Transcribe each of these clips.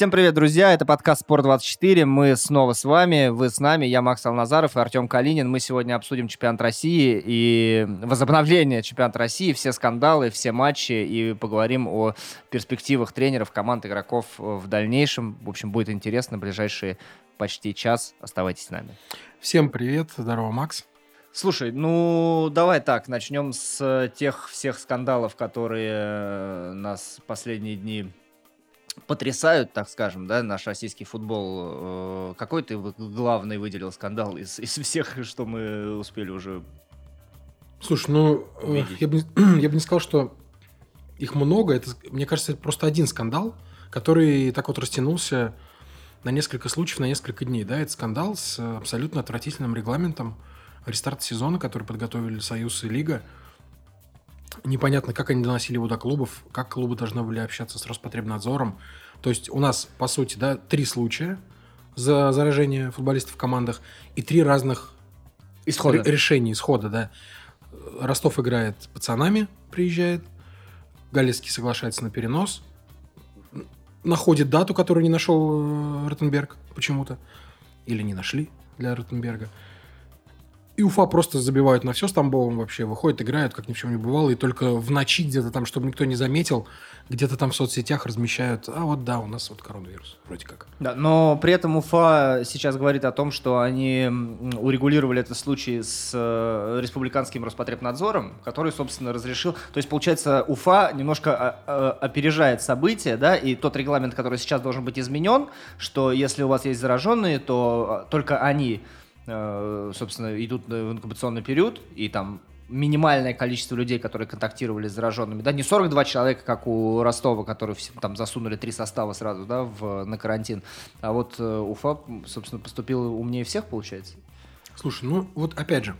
Всем привет, друзья! Это подкаст «Спорт-24». Мы снова с вами, вы с нами. Я Макс Алназаров и Артем Калинин. Мы сегодня обсудим чемпионат России и возобновление чемпионата России, все скандалы, все матчи и поговорим о перспективах тренеров, команд, игроков в дальнейшем. В общем, будет интересно. Ближайшие почти час. Оставайтесь с нами. Всем привет. Здорово, Макс. Слушай, ну давай так, начнем с тех всех скандалов, которые нас последние дни потрясают, так скажем, да, наш российский футбол. Э, какой ты главный выделил скандал из, из всех, что мы успели уже Слушай, ну, э, я бы, я бы не сказал, что их много. Это, мне кажется, это просто один скандал, который так вот растянулся на несколько случаев, на несколько дней. Да, это скандал с абсолютно отвратительным регламентом рестарта сезона, который подготовили Союз и Лига – непонятно, как они доносили его до клубов, как клубы должны были общаться с Роспотребнадзором. То есть у нас, по сути, да, три случая за заражение футболистов в командах и три разных исхода. решения исхода, да. Ростов играет пацанами, приезжает, Галецкий соглашается на перенос, находит дату, которую не нашел э, Ротенберг почему-то, или не нашли для Ротенберга. И Уфа просто забивают на все с Тамбовым вообще. Выходят, играют, как ни в чем не бывало. И только в ночи где-то там, чтобы никто не заметил, где-то там в соцсетях размещают, а вот да, у нас вот коронавирус, вроде как. Да, но при этом Уфа сейчас говорит о том, что они урегулировали этот случай с э, республиканским Роспотребнадзором, который, собственно, разрешил... То есть, получается, Уфа немножко а, а, опережает события, да, и тот регламент, который сейчас должен быть изменен, что если у вас есть зараженные, то а, только они собственно, идут в инкубационный период, и там минимальное количество людей, которые контактировали с зараженными, да, не 42 человека, как у Ростова, которые там засунули три состава сразу, да, в, на карантин, а вот э, Уфа, собственно, поступил умнее всех, получается. Слушай, ну вот опять же,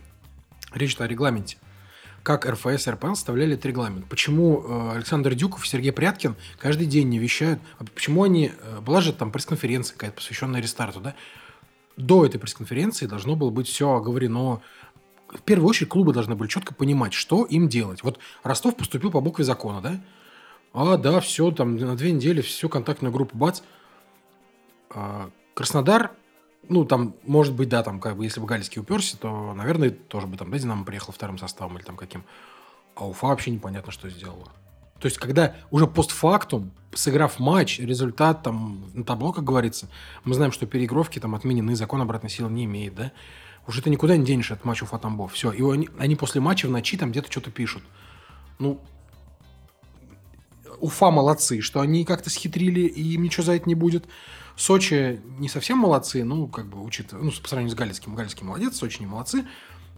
речь о регламенте. Как РФС и РПЛ составляли этот регламент? Почему э, Александр Дюков и Сергей Пряткин каждый день не вещают? А почему они... Э, была же там пресс-конференция какая-то, посвященная рестарту, да? До этой пресс-конференции должно было быть все оговорено. В первую очередь клубы должны были четко понимать, что им делать. Вот Ростов поступил по букве закона, да? А, да, все, там на две недели, все, контактная группа, бац. А, Краснодар, ну, там, может быть, да, там, как бы, если бы Галицкий уперся, то, наверное, тоже бы там, да, Динамо приехал вторым составом или там каким. А Уфа вообще непонятно, что сделала. То есть, когда уже постфактум, сыграв матч, результат там на табло, как говорится, мы знаем, что переигровки там отменены, закон обратной силы не имеет, да? Уже ты никуда не денешь от матча Уфа-Тамбов. Все. И они, они после матча в ночи там где-то что-то пишут. Ну, Уфа молодцы, что они как-то схитрили, и им ничего за это не будет. Сочи не совсем молодцы, ну, как бы, учитывая, ну, по сравнению с Галицким. Галицкий молодец, Сочи не молодцы.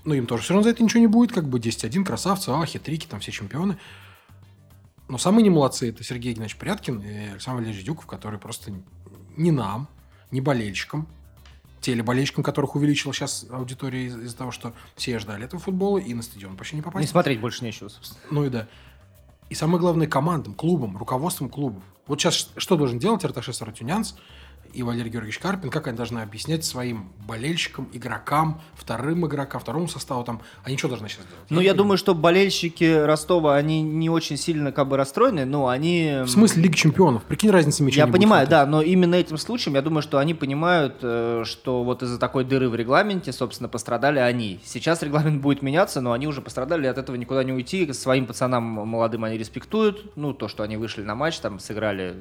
Но им тоже все равно за это ничего не будет, как бы 10-1, красавцы, а, хитрики, там все чемпионы. Но самые не молодцы это Сергей Геннадьевич Пряткин и Александр Валерьевич Дюков, которые просто не нам, не болельщикам, телеболельщикам, которых увеличила сейчас аудитория из- из-за того, что все ждали этого футбола, и на стадион почти не попасть. Не смотреть больше нечего, собственно. Ну и да. И самое главное, командам, клубам, руководством клубов. Вот сейчас что должен делать Арташес Артюнянс? И Валерий Георгиевич Карпин, как они должны объяснять своим болельщикам, игрокам, вторым игрокам, второму составу, там, они что должны сейчас делать? Ну, я, я думаю, что болельщики Ростова, они не очень сильно как бы расстроены, но они... В смысле Лиги Чемпионов? Прикинь, разница мячей Я понимаю, да, но именно этим случаем, я думаю, что они понимают, э, что вот из-за такой дыры в регламенте, собственно, пострадали они. Сейчас регламент будет меняться, но они уже пострадали, от этого никуда не уйти. Своим пацанам молодым они респектуют, ну, то, что они вышли на матч, там, сыграли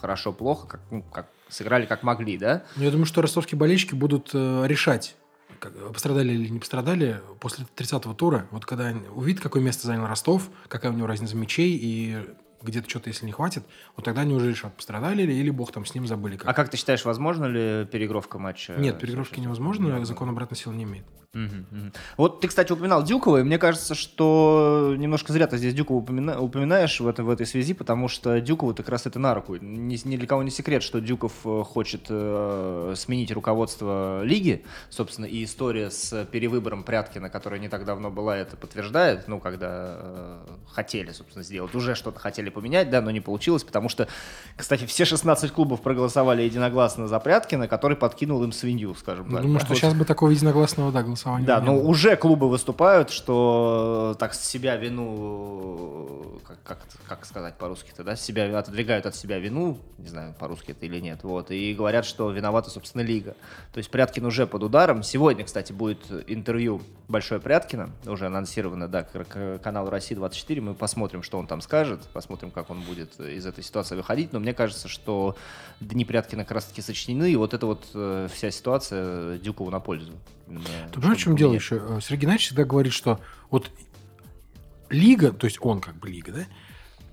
хорошо, плохо, как, ну, как сыграли как могли, да? Ну, я думаю, что ростовские болельщики будут э, решать, как, пострадали или не пострадали после 30-го тура. Вот когда увидят, какое место занял Ростов, какая у него разница мячей и где-то что-то, если не хватит, вот тогда они уже решат, пострадали ли, или бог там с ним забыли. Как. А как ты считаешь, возможно ли переигровка матча? Нет, переигровки невозможно, закон обратной силы не имеет. Угу, угу. Вот ты, кстати, упоминал Дюкова, и мне кажется, что немножко зря ты здесь Дюкова упомина... упоминаешь в, это, в этой связи, потому что Дюкову как раз это на руку. Ни, ни для кого не секрет, что Дюков э, хочет э, сменить руководство лиги, собственно, и история с перевыбором Пряткина, которая не так давно была, это подтверждает, ну, когда э, хотели, собственно, сделать, уже что-то хотели хотели поменять, да, но не получилось, потому что, кстати, все 16 клубов проголосовали единогласно за Пряткина, который подкинул им свинью, скажем Ну, так. Думаю, Да, что вот. сейчас бы такого единогласного, да, голосования Да, но было. уже клубы выступают, что так с себя вину, как, как, как сказать по-русски-то, да, себя отодвигают от себя вину, не знаю, по-русски это или нет, вот, и говорят, что виновата, собственно, лига. То есть Пряткин уже под ударом. Сегодня, кстати, будет интервью Большой Пряткина, уже анонсировано, да, к, к каналу России-24, мы посмотрим, что он там скажет, посмотрим, как он будет из этой ситуации выходить, но мне кажется, что дни Пряткина как раз-таки сочтены, и вот эта вот э, вся ситуация Дюкову на пользу. Именно, Ты понимаешь, в чем дело еще? Э, Сергей Геннадьевич всегда говорит, что вот лига, то есть он как бы лига, да,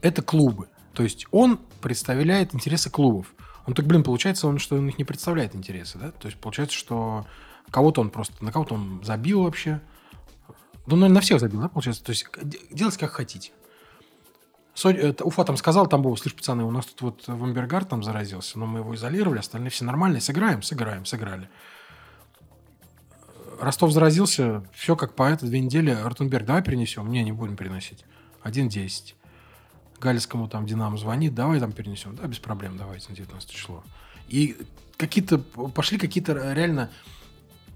это клубы. То есть он представляет интересы клубов. Он так, блин, получается, он, что он их не представляет интересы, да? То есть получается, что кого-то он просто, на кого-то он забил вообще. Ну, наверное, на всех забил, да, получается? То есть к- де- делайте как хотите. Уфа там сказал, там было, слышь, пацаны, у нас тут вот Вамбергар там заразился, но мы его изолировали, остальные все нормальные, сыграем, сыграем, сыграли. Ростов заразился, все как по это, две недели. Ротенберг, давай перенесем. Не, не будем переносить. 1-10. Галицкому там Динамо звонит, давай там перенесем. Да, без проблем, давайте на 19 число. И какие-то, пошли какие-то реально...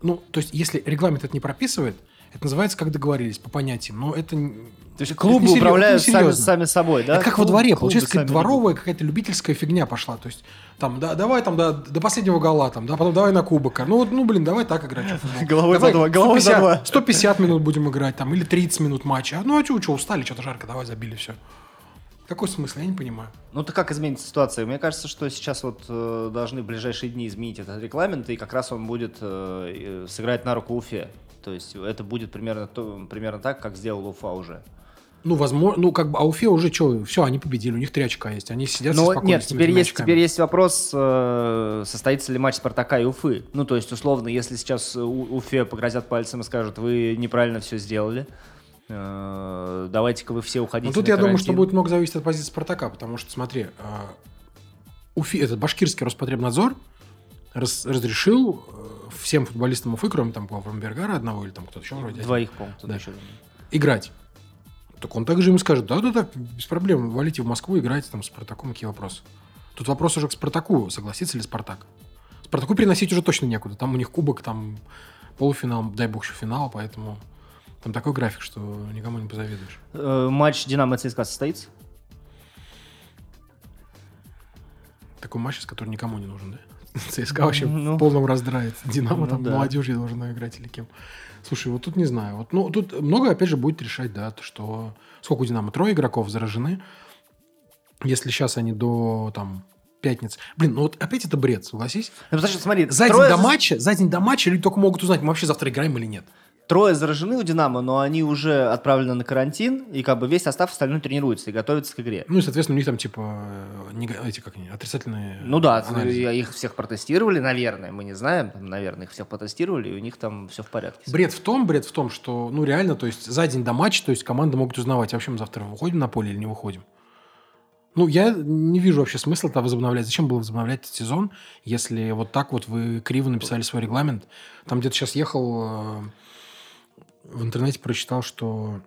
Ну, то есть, если регламент это не прописывает, это называется, как договорились, по понятиям. Но это... То есть клубы управляют это не сами, сами собой, да? Это как во Клуб- дворе, клубы получается, какая-то дворовая, какая-то любительская фигня пошла. То есть, там, да, давай там до, до последнего гола, там, да, потом давай на кубок. Ну, вот, ну, блин, давай так играть. футбол. Головой Давай за два, головой за 150 два. 150 минут будем играть, там, или 30 минут матча. Ну, а что, что, устали, что-то жарко, давай забили, все. Какой смысл, я не понимаю. Ну, то как изменится ситуация? Мне кажется, что сейчас вот э, должны в ближайшие дни изменить этот регламент, и как раз он будет э, сыграть на руку Уфе. То есть это будет примерно, то, примерно так, как сделал Уфа уже. Ну, возможно, ну, как бы, а Уфе уже что, все, они победили, у них три очка есть, они сидят Но спокойно нет, с этими теперь есть, очками. теперь есть вопрос, э, состоится ли матч Спартака и Уфы. Ну, то есть, условно, если сейчас У- Уфе погрозят пальцем и скажут, вы неправильно все сделали, э, давайте-ка вы все уходите Ну, тут я думаю, что карантин». будет много зависеть от позиции Спартака, потому что, смотри, а, Уфи, этот башкирский Роспотребнадзор раз- разрешил э, всем футболистам Уфы, кроме там Вамбергара одного или там кто-то еще вроде, Двоих, по-моему, Да. еще. играть. Так он также ему скажет, да-да-да, без проблем, валите в Москву, играйте там с Спартаком, какие вопросы. Тут вопрос уже к Спартаку, согласится ли Спартак. Спартаку переносить уже точно некуда, там у них кубок, там полуфинал, дай бог еще финал, поэтому там такой график, что никому не позавидуешь. Э, матч Динамо ЦСКА состоится? Такой матч, который никому не нужен, да? ЦСКА вообще Ну. в полном раздрае. Динамо Ну там да. молодежью должна играть или кем. Слушай, вот тут не знаю. Вот, ну, тут много, опять же, будет решать, да, то, что... Сколько у Динамо? Трое игроков заражены. Если сейчас они до, там, пятницы... Блин, ну вот опять это бред, согласись? Ну, потому что, смотри, За день трое до матча, за день до матча люди только могут узнать, мы вообще завтра играем или нет. Трое заражены у Динамо, но они уже отправлены на карантин, и как бы весь состав остальной тренируется и готовится к игре. Ну и, соответственно, у них там, типа, нега- эти, как они, отрицательные Ну да, анализы. их всех протестировали, наверное, мы не знаем, там, наверное, их всех протестировали, и у них там все в порядке. Бред в том, бред в том, что, ну, реально, то есть, за день до матча, то есть, команды могут узнавать, вообще мы завтра выходим на поле или не выходим. Ну, я не вижу вообще смысла это возобновлять. Зачем было возобновлять этот сезон, если вот так вот вы криво написали свой регламент? Там где-то сейчас ехал, э, в интернете прочитал, что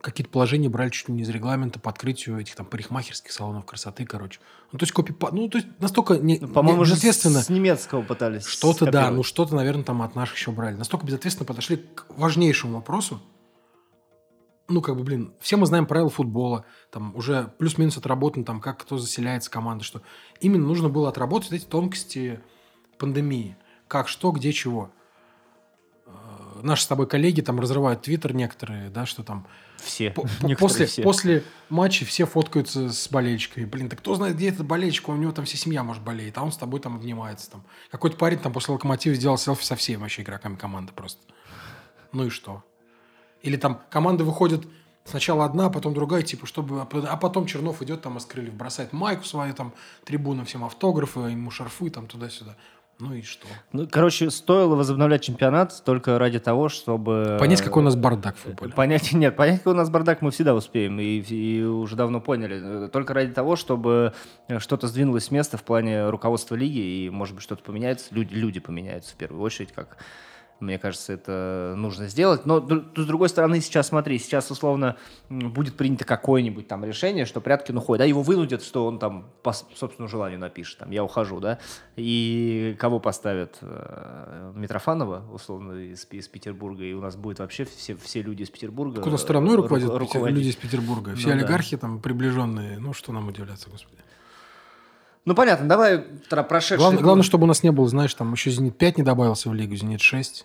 какие-то положения брали чуть ли не из регламента по открытию этих там парикмахерских салонов красоты, короче. Ну, то есть, копи ну, то есть, настолько не, Ну, По-моему, не- безответственно. с немецкого пытались Что-то, да, ну что-то, наверное, там от наших еще брали. Настолько безответственно подошли к важнейшему вопросу. Ну, как бы, блин, все мы знаем правила футбола, там уже плюс-минус отработано, там, как кто заселяется команда, что именно нужно было отработать эти тонкости пандемии. Как, что, где, чего. Наши с тобой коллеги там разрывают твиттер некоторые, да, что там Все. по- после, все. после матча все фоткаются с болельщиками. Блин, так кто знает, где этот болельщик? У него там вся семья, может, болеет, а он с тобой там обнимается. Там. Какой-то парень там после локомотива сделал селфи со всеми вообще игроками команды просто. Ну и что? Или там команда выходит сначала одна, потом другая, типа, чтобы... А потом Чернов идет там из крыльев, бросает майку свою, там, трибуну, всем автографы, ему шарфы, там, туда-сюда. Ну и что? Ну, короче, стоило возобновлять чемпионат только ради того, чтобы... Понять, какой у нас бардак в футболе. Понять, нет, понять, какой у нас бардак мы всегда успеем, и, и уже давно поняли. Только ради того, чтобы что-то сдвинулось с места в плане руководства лиги, и, может быть, что-то поменяется, люди, люди поменяются в первую очередь, как Мне кажется, это нужно сделать. Но с другой стороны, сейчас смотри, сейчас условно будет принято какое-нибудь там решение, что Пряткин уходит, да, его вынудят, что он там по собственному желанию напишет, там, я ухожу, да, и кого поставят? Э, Митрофанова, условно, из, из Петербурга, и у нас будет вообще все, все люди из Петербурга. Куда страной руководят руководить. люди из Петербурга? Все ну, олигархи да. там приближенные, ну что нам удивляться, господи. Ну, понятно, давай прошедший... Главное, главное, чтобы у нас не было, знаешь, там еще «Зенит-5» не добавился в лигу, «Зенит-6»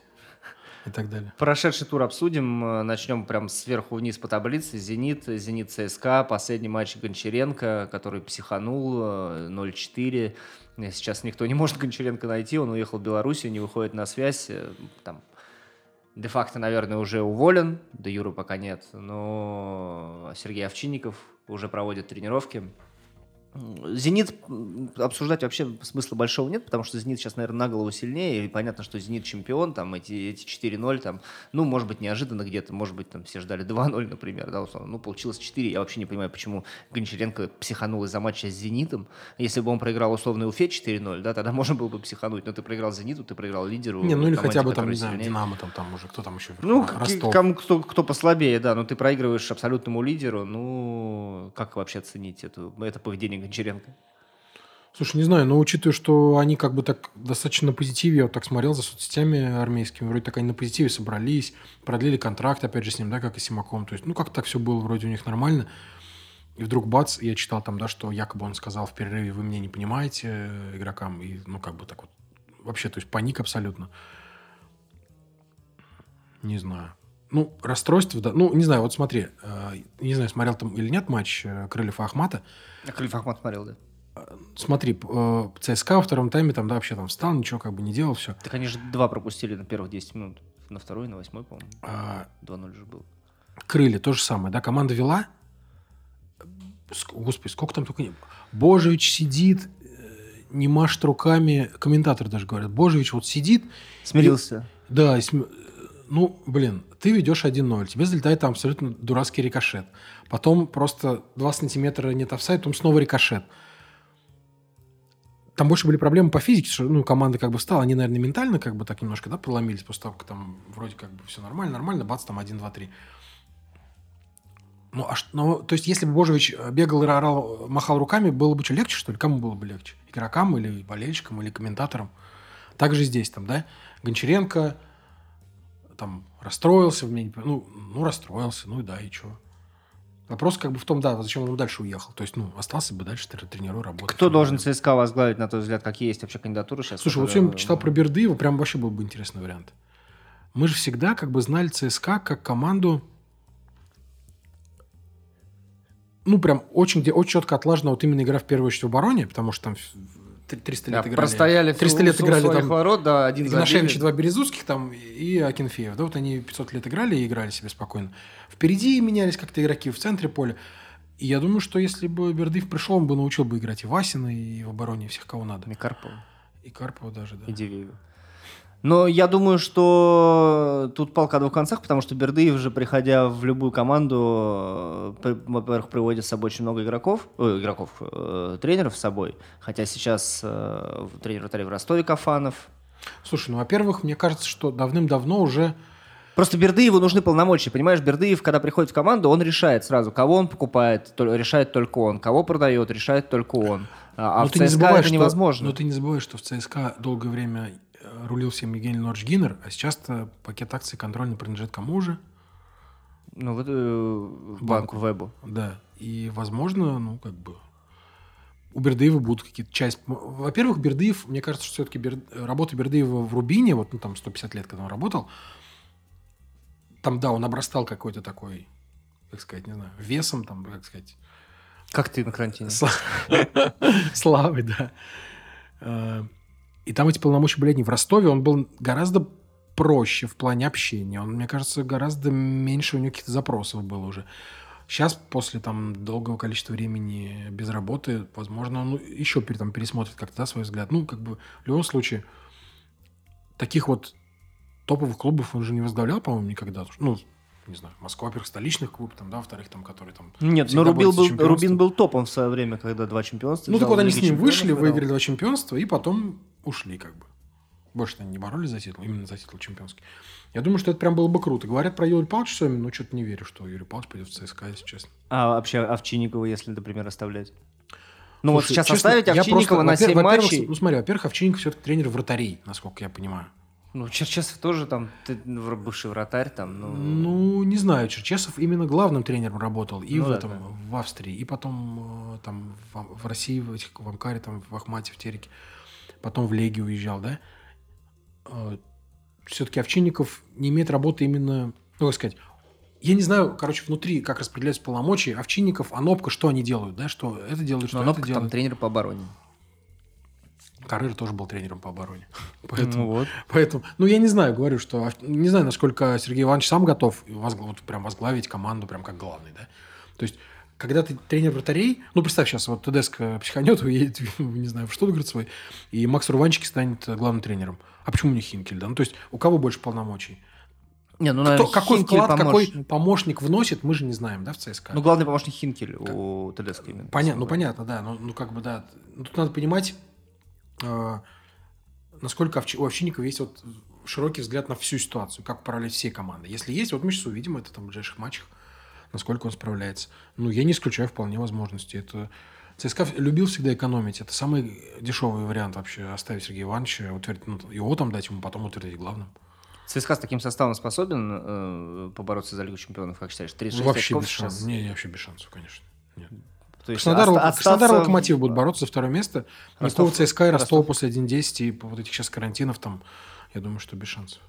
и так далее. Прошедший тур обсудим. Э, начнем прям сверху вниз по таблице. «Зенит», «Зенит ЦСКА», последний матч Гончаренко, который психанул 0-4. Э, Сейчас никто не может Гончаренко найти, он уехал в Белоруссию, не выходит на связь. Э, там де-факто, наверное, уже уволен, до Юры пока нет, но Сергей Овчинников уже проводит тренировки. Зенит обсуждать вообще смысла большого нет, потому что Зенит сейчас, наверное, на голову сильнее, и понятно, что Зенит чемпион, там эти, эти 4-0, там, ну, может быть, неожиданно где-то, может быть, там все ждали 2-0, например, да, условно. ну, получилось 4, я вообще не понимаю, почему Гончаренко психанул из-за матча с Зенитом, если бы он проиграл условный Уфе 4-0, да, тогда можно было бы психануть, но ты проиграл Зениту, ты проиграл лидеру. Не, ну или хотя бы там, не знаю, Динамо там, там уже, кто там еще? Ну, кому, кто, кто послабее, да, но ты проигрываешь абсолютному лидеру, ну, как вообще оценить эту, это поведение Гончаренко? Слушай, не знаю, но учитывая, что они как бы так достаточно на позитиве, я вот так смотрел за соцсетями армейскими, вроде так они на позитиве собрались, продлили контракт, опять же, с ним, да, как и Симаком. То есть, ну, как так все было вроде у них нормально. И вдруг бац, я читал там, да, что якобы он сказал в перерыве, вы меня не понимаете, э, игрокам, и, ну, как бы так вот, вообще, то есть паник абсолютно. Не знаю. Ну, расстройство, да. Ну, не знаю, вот смотри, э, не знаю, смотрел там или нет матч э, Крыльев Ахмата. Крыльев Ахмат смотрел, да смотри, э, ЦСКА во втором тайме там, да, вообще там встал, ничего как бы не делал, все. Так они же два пропустили на первых 10 минут. На второй, на восьмой, по-моему. А... 2-0 же был. Крылья, то же самое, да, команда вела. Господи, сколько там только не... Божевич сидит, э, не машет руками, комментаторы даже говорят, Божевич вот сидит. Смирился. И, да, и см... ну, блин, ты ведешь 1-0, тебе залетает там абсолютно дурацкий рикошет. Потом просто 2 сантиметра нет офсайд, потом снова рикошет там больше были проблемы по физике, что ну, команда как бы встала, они, наверное, ментально как бы так немножко да, проломились, после того, как там вроде как бы все нормально, нормально, бац, там 1, 2, 3. Ну, а что, ну, то есть, если бы Божевич бегал и орал, махал руками, было бы что, легче, что ли? Кому было бы легче? Игрокам или болельщикам, или комментаторам? Так же здесь, там, да? Гончаренко там расстроился, ну, ну, расстроился, ну и да, и что? Вопрос как бы в том, да, зачем он дальше уехал. То есть, ну, остался бы дальше тренируя, работать. Кто должен ЦСКА возглавить, на твой взгляд? Какие есть вообще кандидатуры сейчас? Слушай, вот сегодня читал про Бердыева, прям вообще был бы интересный вариант. Мы же всегда как бы знали ЦСКА как команду, ну, прям очень, где очень четко отлажена вот именно игра в первую очередь в обороне, потому что там 300 лет да, играли. Простояли 300 лет играли там ворот, да, один Игнашевич, два Березутских там и Акинфеев. Да, вот они 500 лет играли и играли себе спокойно. Впереди менялись как-то игроки в центре поля. И я думаю, что если бы Бердыев пришел, он бы научил бы играть и Васина, и в обороне, и всех, кого надо. И Карпова. И Карпова даже, да. И Дивеева. Но я думаю, что тут палка о двух концах, потому что Бердыев же, приходя в любую команду, э, во-первых, приводит с собой очень много игроков, э, игроков, э, тренеров с собой. Хотя сейчас э, тренер в Ростове Кафанов. Слушай, ну, во-первых, мне кажется, что давным-давно уже Просто Бердыеву нужны полномочия, понимаешь? Бердыев, когда приходит в команду, он решает сразу, кого он покупает, решает только он, кого продает, решает только он. А, а в ЦСКА забывай, это невозможно. Но ты не забывай, что в ЦСКА долгое время рулил всем Евгений Леонидович Гиннер, а сейчас-то пакет акций контрольный принадлежит кому же? Ну, вот э, банку Вебу. Да. И, возможно, ну, как бы у Бердыева будут какие-то часть... Во-первых, Бердыев, мне кажется, что все-таки Бер... работа Бердыева в Рубине, вот ну, там 150 лет, когда он работал, там, да, он обрастал какой-то такой, как сказать, не знаю, весом, там, как сказать... Как ты на карантине. Славой, да. И там эти полномочия были не в Ростове, он был гораздо проще в плане общения. Он, мне кажется, гораздо меньше у него каких-то запросов было уже. Сейчас, после там долгого количества времени без работы, возможно, он еще там, пересмотрит как-то да, свой взгляд. Ну, как бы, в любом случае, таких вот топовых клубов он же не возглавлял, по-моему, никогда. Ну, не знаю, Москва, во-первых, столичных клубов, там, да, во-вторых, там, которые там... Нет, но Рубин был, Рубин был топом в свое время, когда два чемпионства. Ну, так вот они с ним вышли, выиграли два чемпионства, и потом ушли, как бы. Больше они не боролись за титул, именно за титул чемпионский. Я думаю, что это прям было бы круто. Говорят про Юрия Павловича Сомина, но что-то не верю, что Юрий Павлович пойдет в ЦСКА, если честно. А вообще Овчинникова, если, например, оставлять? Ну вот сейчас честно, оставить Овчинникова просто- на во-пер- 7 во-первых, матчей. Ну смотри, во-первых, Овчинников все-таки тренер вратарей, насколько я понимаю. Ну, Черчесов тоже там, ты, ну, бывший вратарь там, ну... Ну, не знаю, Черчесов именно главным тренером работал и Ну в да, этом, да. в Австрии, и потом э, там в, в России, в этих в Амкаре, там в Ахмате, в Тереке, потом в Легию уезжал, да? Все-таки Овчинников не имеет работы именно, ну, как сказать, я не знаю, короче, внутри, как распределяются полномочия, Овчинников, Анопка, что они делают, да, что это делают, что Но это Анопка там делают. тренер по обороне. Каррера тоже был тренером по обороне. Поэтому, Ну вот. Поэтому, ну, я не знаю, говорю, что... Не знаю, насколько Сергей Иванович сам готов возгла- вот прям возглавить команду прям как главный, да. То есть, когда ты тренер вратарей, ну, представь сейчас, вот Тедеско психанет, уедет, не знаю, в Штутгарт свой, и Макс Руванчики станет э, главным тренером. А почему не Хинкель, да? Ну, то есть, у кого больше полномочий? Не, ну, Кто- наверное, какой Хинкель вклад, какой помощник. помощник вносит, мы же не знаем, да, в ЦСКА? Ну, главный помощник Хинкель у ТДСК именно. Понятно, ну понятно, да. Ну, ну, как бы, да. Ну, Тут надо понимать, э, насколько у Овчинникова есть вот широкий взгляд на всю ситуацию, как управлять всей командой. Если есть, вот мы сейчас увидим это там в ближайших матчах, насколько он справляется. Ну, я не исключаю вполне возможности. Это ЦСКА любил всегда экономить. Это самый дешевый вариант вообще оставить Сергея Ивановича, утвердить, ну, его там дать ему, потом утвердить главным. ЦСКА с таким составом способен э, побороться за Лигу Чемпионов, как считаешь? 36 вообще очков без сейчас. шансов. Не, не, вообще без шансов, конечно. Нет. То есть Краснодар, оста- Краснодар остаться- Локомотив будут бороться за второе место. Никакого Ростов- ЦСКА и Ростова Ростов. после 1-10 и вот этих сейчас карантинов там, я думаю, что без шансов.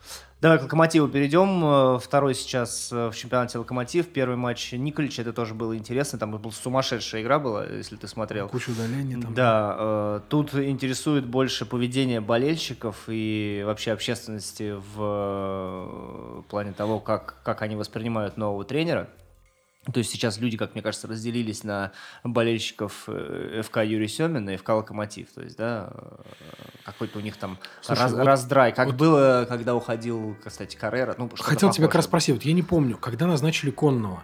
Давай к Локомотиву перейдем. Э, Второй сейчас э, в чемпионате Локомотив. Первый матч Николич, это тоже было интересно. Там была сумасшедшая игра была, если ты смотрел. Куча удалений там. Да, э, тут интересует больше поведение болельщиков и вообще общественности в плане того, как, как они воспринимают нового тренера. То есть сейчас люди, как мне кажется, разделились на болельщиков э, ФК Юрий Семин и ФК Локомотив. То есть, да, э, какой-то у них там Слушай, раз- вот- раздрай. Как вот- было, когда уходил, кстати, Каррера. Ну, Хотел тебя как раз спросить, вот я не помню, когда назначили Конного,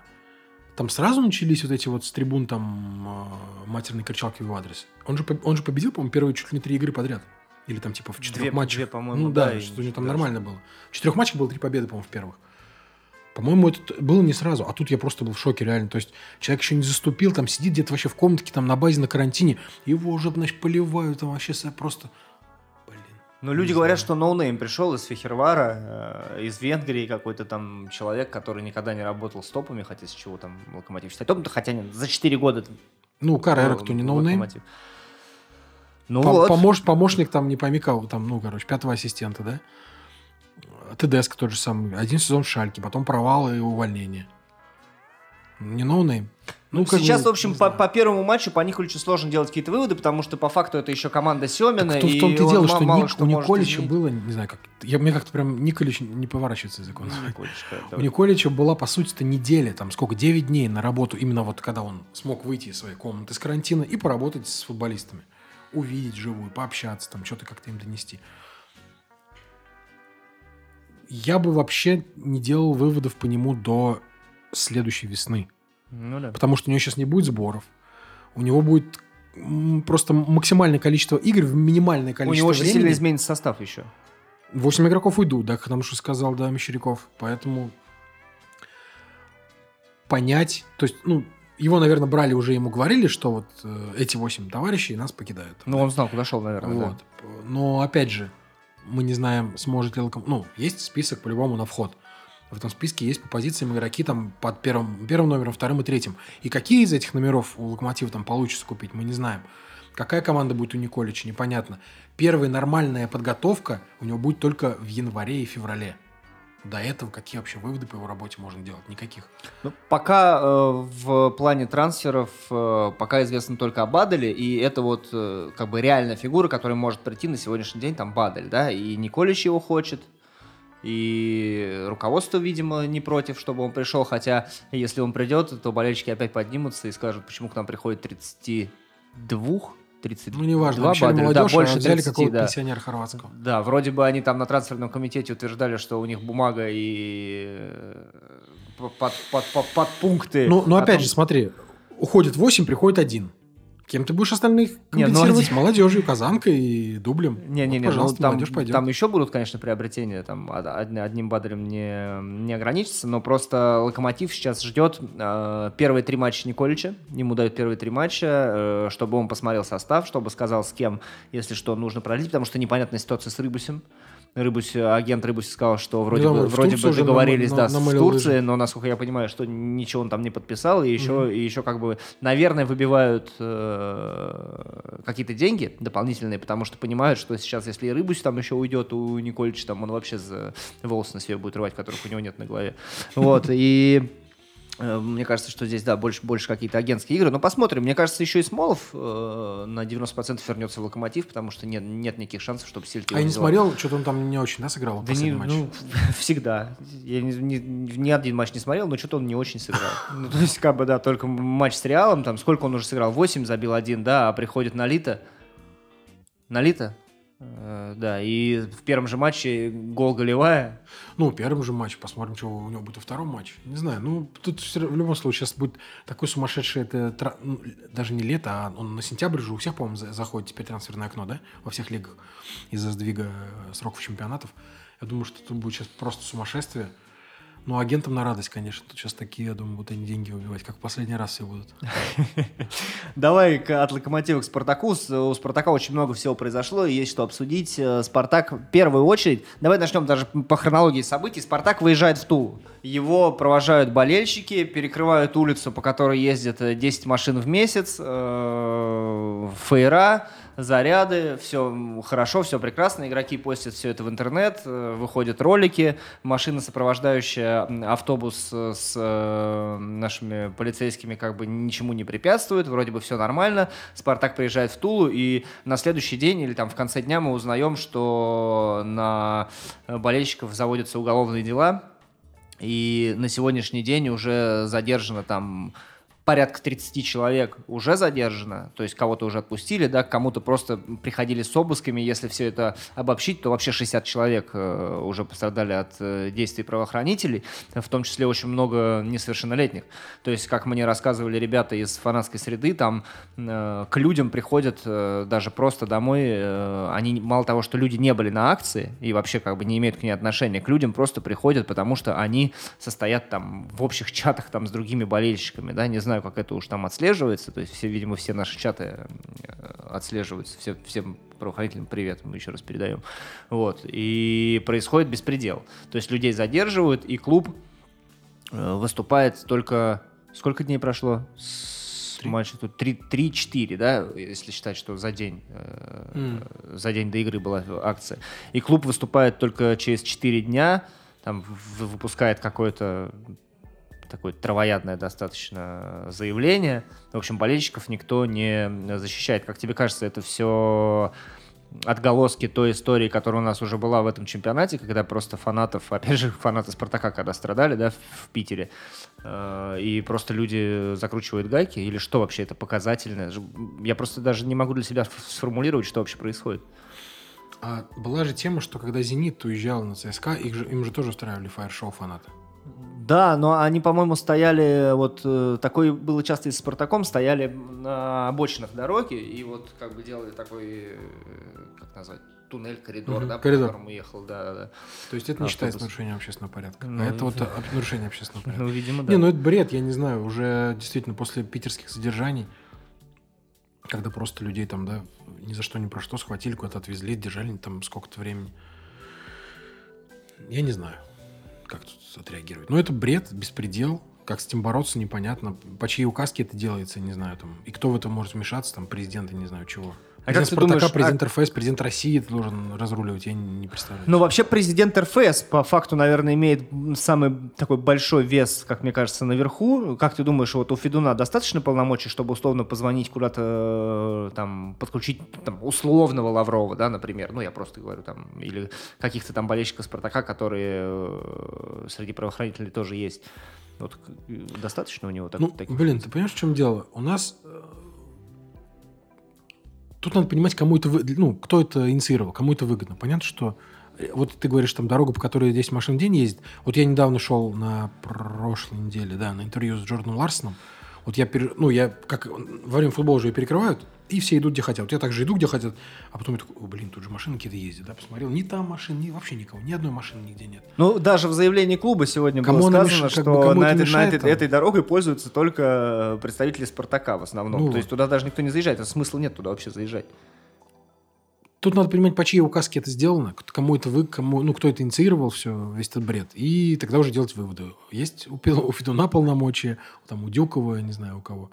там сразу начались вот эти вот с трибун там э, матерные кричалки в его адрес? Он же, он же победил, по-моему, первые чуть ли не три игры подряд. Или там типа в четырех Две- матчах. две, по-моему, ну да, да, что у него там даже. нормально было. В четырех матчах было три победы, по-моему, в первых. По-моему, это было не сразу, а тут я просто был в шоке реально. То есть человек еще не заступил, там сидит где-то вообще в комнатке, там на базе, на карантине, его уже, значит, поливают, там вообще просто... Блин. Ну, люди говорят, что no-name пришел из Фехервара, э, из Венгрии какой-то там человек, который никогда не работал с топами, хотя с чего там Локомотив считать топом, хотя нет, за 4 года. Ну, Каррера, кто не no-name. Локомотив. Ну Пом- вот. помож- помощник там, не пойми кого, там, ну, короче, пятого ассистента, да? Тедеско тот же самый. Один сезон в Шальке, потом провал и увольнение. Не no-name. Ну, как Сейчас, бы, в общем, по, по первому матчу по Николичу сложно делать какие-то выводы, потому что по факту это еще команда Семина. Так том- в и том-то и он дело, что мало Ник- что у Николича изменить. было, не знаю, как... Я, мне как-то прям Николич не поворачивается языком. Ну, Николичка, У давай. Николича была, по сути-то, неделя, там сколько, 9 дней на работу, именно вот когда он смог выйти из своей комнаты с карантина и поработать с футболистами. Увидеть живую, пообщаться, там, что-то как-то им донести. Я бы вообще не делал выводов по нему до следующей весны. Ну да. Потому что у него сейчас не будет сборов. У него будет просто максимальное количество игр в минимальное У количество него очень времени. сильно изменится состав еще. 8 игроков уйдут, да, потому что сказал, да, Мещеряков. Поэтому понять, то есть, ну, его, наверное, брали уже, ему говорили, что вот э, эти 8 товарищей нас покидают. Ну, он знал, куда шел, наверное. да. Вот. Но, опять же, мы не знаем, сможет ли Локомотив... Ну, есть список по-любому на вход. В этом списке есть по позициям игроки там под первым, первым номером, вторым и третьим. И какие из этих номеров у Локомотива там получится купить, мы не знаем. Какая команда будет у Николича, непонятно. Первая нормальная подготовка у него будет только в январе и феврале. До этого какие вообще выводы по его работе можно делать? Никаких. Ну, пока э, в плане трансферов э, пока известно только о Баделе, и это вот э, как бы реальная фигура, которая может прийти на сегодняшний день, там Бадель, да, и Николич его хочет, и руководство, видимо, не против, чтобы он пришел, хотя если он придет, то болельщики опять поднимутся и скажут, почему к нам приходит 32, 32 Ну, неважно, обещали Баделя, молодежь, да, больше а взяли 30, какого-то да. пенсионера хорватского. Да, вроде бы они там на трансферном комитете утверждали, что у них бумага и э, под, под, под, под пункты. Ну, ну о опять том, же, смотри, уходит 8, приходит один. Кем ты будешь остальных компенсировать? Не, ну, молодежью, казанкой и дублем. Не-не-не, вот, пожалуйста, ну, там, пойдет. там еще будут, конечно, приобретения. Там одним бадрем не, не ограничится, но просто Локомотив сейчас ждет э, первые три матча Николича. Ему дают первые три матча, э, чтобы он посмотрел состав, чтобы сказал, с кем, если что, нужно продлить, потому что непонятная ситуация с Рыбусем. Рыбусь, агент Рыбусь сказал, что вроде да, бы, вроде бы договорились, да, на, на, в Турции, лыжи. но, насколько я понимаю, что ничего он там не подписал, и еще, mm-hmm. и еще как бы, наверное, выбивают э, какие-то деньги дополнительные, потому что понимают, что сейчас, если Рыбусь там еще уйдет у Никольча, там он вообще за волосы на себе будет рвать, которых у него нет на голове. Вот, и мне кажется, что здесь, да, больше, больше какие-то агентские игры. Но посмотрим. Мне кажется, еще и Смолов э, на 90% вернется в Локомотив, потому что нет, нет никаких шансов, чтобы Сильки А я не смотрел, что-то он там не очень, да, сыграл да не, матч? Ну, всегда. Я ни, ни, ни один матч не смотрел, но что-то он не очень сыграл. Ну, то есть, как бы, да, только матч с Реалом, там, сколько он уже сыграл? 8 забил один, да, а приходит на Лита. На Лита? Э, да, и в первом же матче гол голевая. Ну, в первом же матче, посмотрим, что у него будет во втором матче. Не знаю, ну, тут в любом случае сейчас будет такой сумасшедший, это ну, даже не лето, а он на сентябрь же у всех, по-моему, заходит теперь трансферное окно, да, во всех лигах из-за сдвига сроков чемпионатов. Я думаю, что тут будет сейчас просто сумасшествие. Ну, агентам на радость, конечно. Тут сейчас такие, я думаю, будут они деньги убивать, как в последний раз все будут. Давай от Локомотива к Спартаку. У Спартака очень много всего произошло, и есть что обсудить. Э, Спартак, в первую очередь, давай начнем даже по хронологии событий. Спартак выезжает в Тулу. Его провожают болельщики, перекрывают улицу, по которой ездят 10 э, машин в месяц, э, фейра, заряды, все хорошо, все прекрасно, игроки постят все это в интернет, э, выходят ролики, машина, сопровождающая автобус с э, нашими полицейскими, как бы ничему не препятствует, вроде бы все нормально, Спартак приезжает в Тулу, и на следующий день или там в конце дня мы узнаем, что на болельщиков заводятся уголовные дела, и на сегодняшний день уже задержано там порядка 30 человек уже задержано, то есть кого-то уже отпустили, да, кому-то просто приходили с обысками, если все это обобщить, то вообще 60 человек э, уже пострадали от э, действий правоохранителей, в том числе очень много несовершеннолетних. То есть, как мне рассказывали ребята из фанатской среды, там э, к людям приходят даже просто домой, они мало того, что люди не были на акции и вообще как бы не имеют к ней отношения, к людям просто приходят, потому что они состоят там в общих чатах там с другими болельщиками, да, не знаю, знаю, как это уж там отслеживается, то есть все, видимо, все наши чаты э, отслеживаются, все, всем правоохранителям привет, мы еще раз передаем. Вот, и происходит беспредел. То есть людей задерживают, и клуб э, выступает только... Сколько дней прошло матча? Тут 3-4, да, если считать, что за день, mm. за день до игры была акция. И клуб выступает только через 4 дня, там выпускает какое-то такое травоядное достаточно заявление. В общем, болельщиков никто не защищает. Как тебе кажется, это все отголоски той истории, которая у нас уже была в этом чемпионате, когда просто фанатов, опять же, фанаты Спартака, когда страдали, да, в Питере, э, и просто люди закручивают гайки, или что вообще это показательное? Я просто даже не могу для себя сформулировать, что вообще происходит. А была же тема, что когда «Зенит» уезжал на ЦСКА, их же, им же тоже устраивали фаер-шоу фанаты. Да, но они, по-моему, стояли, вот э, такой было часто и с Спартаком, стояли на обочинах дороги и вот как бы делали такой, э, как назвать, туннель, коридор, угу, да, коридор. по которому ехал, да, да. То есть это не считается нарушением общественного порядка. Ну, а это вот нарушение общественного порядка. Ну, видимо, да. Не, ну это бред, я не знаю, уже действительно после питерских задержаний, когда просто людей там, да, ни за что ни про что схватили, куда-то отвезли, держали там сколько-то времени. Я не знаю как тут отреагировать? Ну, это бред, беспредел. Как с этим бороться, непонятно. По чьей указке это делается, не знаю. Там. И кто в это может вмешаться, там, президент, я не знаю, чего. А как ты думаешь, президент а... РФС, президент России должен разруливать, я не, не представляю. Ну, вообще, президент РФС, по факту, наверное, имеет самый такой большой вес, как мне кажется, наверху. Как ты думаешь, вот у Федуна достаточно полномочий, чтобы условно позвонить куда-то, э, там, подключить там, условного Лаврова, да, например, ну, я просто говорю, там, или каких-то там болельщиков Спартака, которые э, среди правоохранителей тоже есть. Вот достаточно у него так, ну, таких? Блин, ты понимаешь, в чем дело? У нас э, Тут надо понимать, кому это, ну, кто это инициировал, кому это выгодно. Понятно, что э, вот ты говоришь, там, дорога, по которой 10 машин в день ездит. Вот я недавно шел на прошлой неделе, да, на интервью с Джорданом Ларсоном. Вот я, пере... ну, я, как во время футбола же перекрывают, и все идут, где хотят. Вот я также иду, где хотят, а потом я такой, блин, тут же машины какие-то ездят, да, посмотрел, ни там машин, ни вообще никого, ни одной машины нигде нет. Ну, даже в заявлении клуба сегодня кому было сказано, меш... что бы, на, этой, мешает, на этой, этой дорогой пользуются только представители «Спартака» в основном. Ну, То есть туда даже никто не заезжает, а смысла нет туда вообще заезжать. Тут надо понимать, по чьей указке это сделано, кому это вы, кому, ну, кто это инициировал, все, весь этот бред. И тогда уже делать выводы. Есть у, у Федуна полномочия, там, у Дюкова, не знаю, у кого.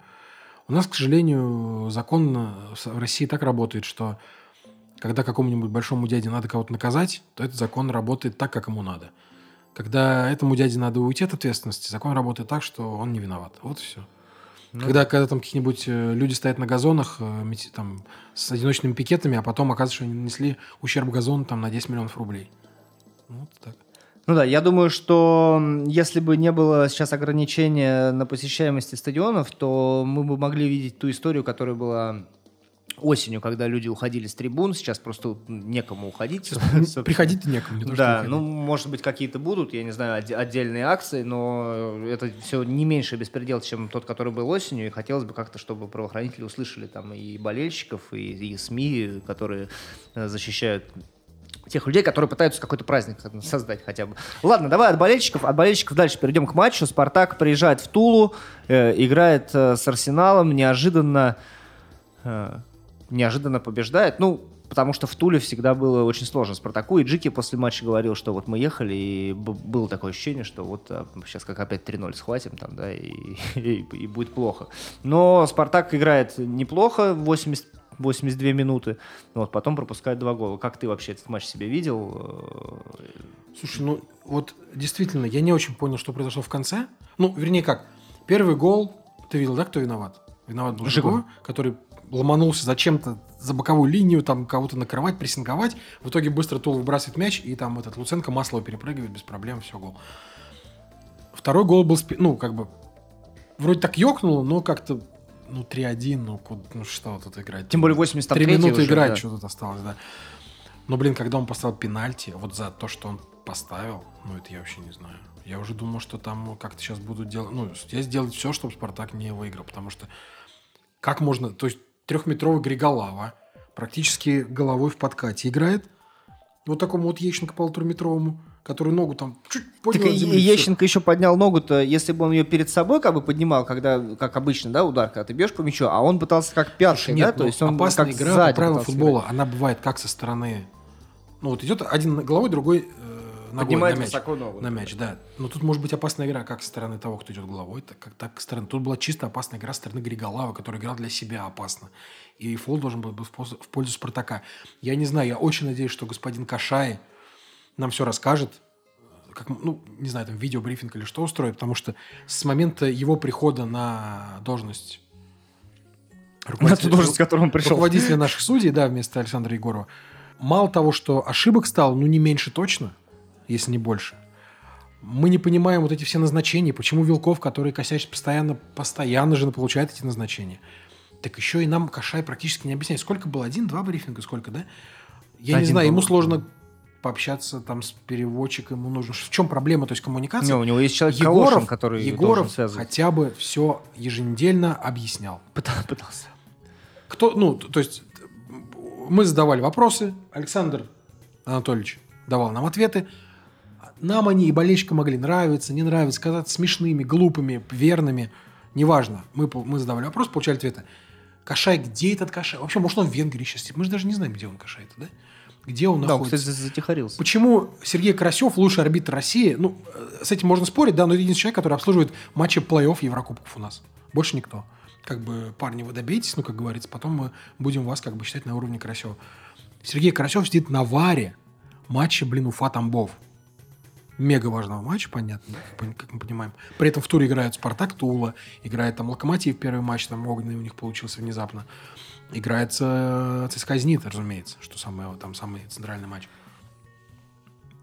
У нас, к сожалению, закон в России так работает, что когда какому-нибудь большому дяде надо кого-то наказать, то этот закон работает так, как ему надо. Когда этому дяде надо уйти от ответственности, закон работает так, что он не виноват. Вот и все. Ну, когда, когда там какие-нибудь э, люди стоят на газонах э, там, с одиночными пикетами, а потом оказывается, что они нанесли ущерб газону там, на 10 миллионов рублей. Вот так. Ну да, я думаю, что если бы не было сейчас ограничения на посещаемости стадионов, то мы бы могли видеть ту историю, которая была осенью, когда люди уходили с трибун, сейчас просто некому уходить. Приходить некому. Не да, ну, может быть, какие-то будут, я не знаю, отдельные акции, но это все не меньше беспредел, чем тот, который был осенью, и хотелось бы как-то, чтобы правоохранители услышали там и болельщиков, и, и СМИ, которые э, защищают тех людей, которые пытаются какой-то праздник создать хотя бы. Ладно, давай от болельщиков. От болельщиков дальше перейдем к матчу. Спартак приезжает в Тулу, э, играет э, с Арсеналом, неожиданно, э, неожиданно побеждает. Ну, потому что в Туле всегда было очень сложно Спартаку. И Джики после матча говорил, что вот мы ехали, и было такое ощущение, что вот а, сейчас как опять 3-0 схватим там, да, и, и, и будет плохо. Но Спартак играет неплохо, 80 82 минуты. Вот, потом пропускает два гола. Как ты вообще этот матч себе видел? Слушай, ну вот действительно, я не очень понял, что произошло в конце. Ну, вернее как, первый гол, ты видел, да, кто виноват? Виноват был Жиго, который ломанулся зачем-то за боковую линию, там кого-то накрывать, прессинговать. В итоге быстро Тул выбрасывает мяч, и там этот Луценко масло перепрыгивает без проблем, все, гол. Второй гол был, ну, как бы, вроде так ёкнуло, но как-то ну, 3-1, ну, ну что тут играть? Тем более 83 Три минуты уже, играть, да. что тут осталось, да. Но, блин, когда он поставил пенальти, вот за то, что он поставил, ну, это я вообще не знаю. Я уже думал, что там как-то сейчас будут делать... Ну, я сделать все, чтобы Спартак не выиграл, потому что как можно... То есть трехметровый Григолава практически головой в подкате играет. Вот такому вот Ещенко полутораметровому который ногу там чуть поднял. Так и Ещенко еще поднял ногу-то, если бы он ее перед собой как бы поднимал, когда, как обычно, да, удар, когда ты бьешь по мячу, а он пытался как пятый, нет, да, то есть он опасная как игра по правилам футбола, играть. она бывает как со стороны, ну вот идет один головой, другой э, ногой Поднимает на мяч. Высоко ногу. На мяч, да. Но тут может быть опасная игра как со стороны того, кто идет головой, так как так со стороны. Тут была чисто опасная игра со стороны Григолава, который играл для себя опасно. И фол должен был быть в пользу Спартака. Я не знаю, я очень надеюсь, что господин Кашай нам все расскажет, как, ну, не знаю, там видеобрифинг или что устроит, потому что с момента его прихода на должность руководителя, на должность, которую он пришел. руководителя наших судей, да, вместо Александра Егорова, мало того, что ошибок стало, ну, не меньше точно, если не больше. Мы не понимаем вот эти все назначения, почему Вилков, который косячит постоянно, постоянно же получает эти назначения. Так еще и нам Кашай практически не объясняет. Сколько было? Один, два брифинга? Сколько, да? Я Один не знаю, ему сложно пообщаться там с переводчиком, ему нужно... В чем проблема, то есть коммуникация? Не, у него есть человек Егоров, Калошин, который Егоров хотя бы все еженедельно объяснял. Пытался. Кто, ну, то есть мы задавали вопросы, Александр Анатольевич давал нам ответы, нам они и болельщикам могли нравиться, не нравиться, казаться смешными, глупыми, верными, неважно. Мы, мы задавали вопрос, получали ответы. Кашай, где этот Кашай? Вообще, может, он в Венгрии сейчас? Мы же даже не знаем, где он Кашай, да? Где он да, находится. Да, кстати, затихарился. Почему Сергей Карасев лучший арбитр России? Ну, с этим можно спорить, да, но единственный человек, который обслуживает матчи плей-офф Еврокубков у нас. Больше никто. Как бы, парни, вы добейтесь, ну, как говорится, потом мы будем вас как бы считать на уровне Карасева. Сергей Карасев сидит на варе матча, блин, Уфа Тамбов. Мега важного матча, понятно, как мы понимаем. При этом в туре играют Спартак Тула, играет там Локомотив первый матч, там огненный у них получился внезапно играется ЦСКА «Зенит», разумеется, что самый, там самый центральный матч.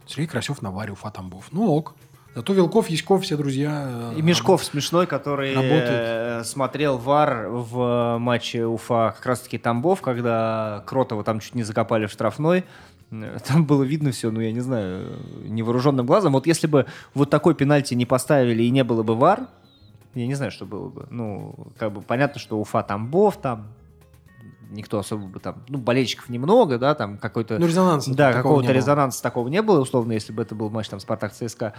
Сергей Красев, Наварь, Уфа, Тамбов. Ну ок. Зато Вилков, Яськов, все друзья. И Мешков работают. смешной, который работает. смотрел ВАР в матче Уфа как раз-таки Тамбов, когда Кротова там чуть не закопали в штрафной. Там было видно все, ну, я не знаю, невооруженным глазом. Вот если бы вот такой пенальти не поставили и не было бы ВАР, Я не знаю, что было бы. Ну, как бы понятно, что Уфа Тамбов там, никто особо бы там, ну, болельщиков немного, да, там какой-то... Ну, резонанса. Да, какого-то резонанса такого не было, условно, если бы это был матч там Спартак-ЦСКА.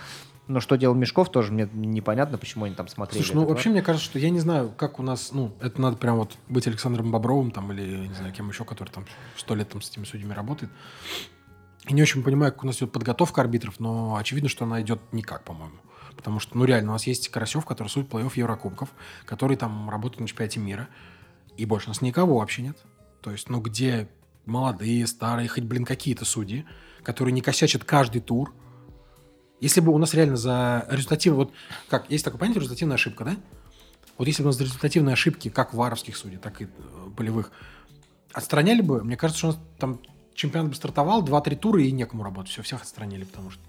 Но что делал Мешков, тоже мне непонятно, почему они там смотрели. Слушай, ну, вообще, мне кажется, что я не знаю, как у нас, ну, это надо прям вот быть Александром Бобровым там или, не знаю, кем еще, который там сто лет там с этими судьями работает. И не очень понимаю, как у нас идет подготовка арбитров, но очевидно, что она идет никак, по-моему. Потому что, ну, реально, у нас есть Карасев, который судит плей-офф Еврокубков, который там работает на чемпионате мира. И больше у нас никого вообще нет. То есть, ну, где молодые, старые, хоть, блин, какие-то судьи, которые не косячат каждый тур. Если бы у нас реально за результативно... Вот как, есть такое понятие результативная ошибка, да? Вот если бы у нас результативные ошибки, как варовских судей, так и э, полевых, отстраняли бы, мне кажется, что у нас там чемпионат бы стартовал, 2-3 тура и некому работать. Все, всех отстранили, потому что...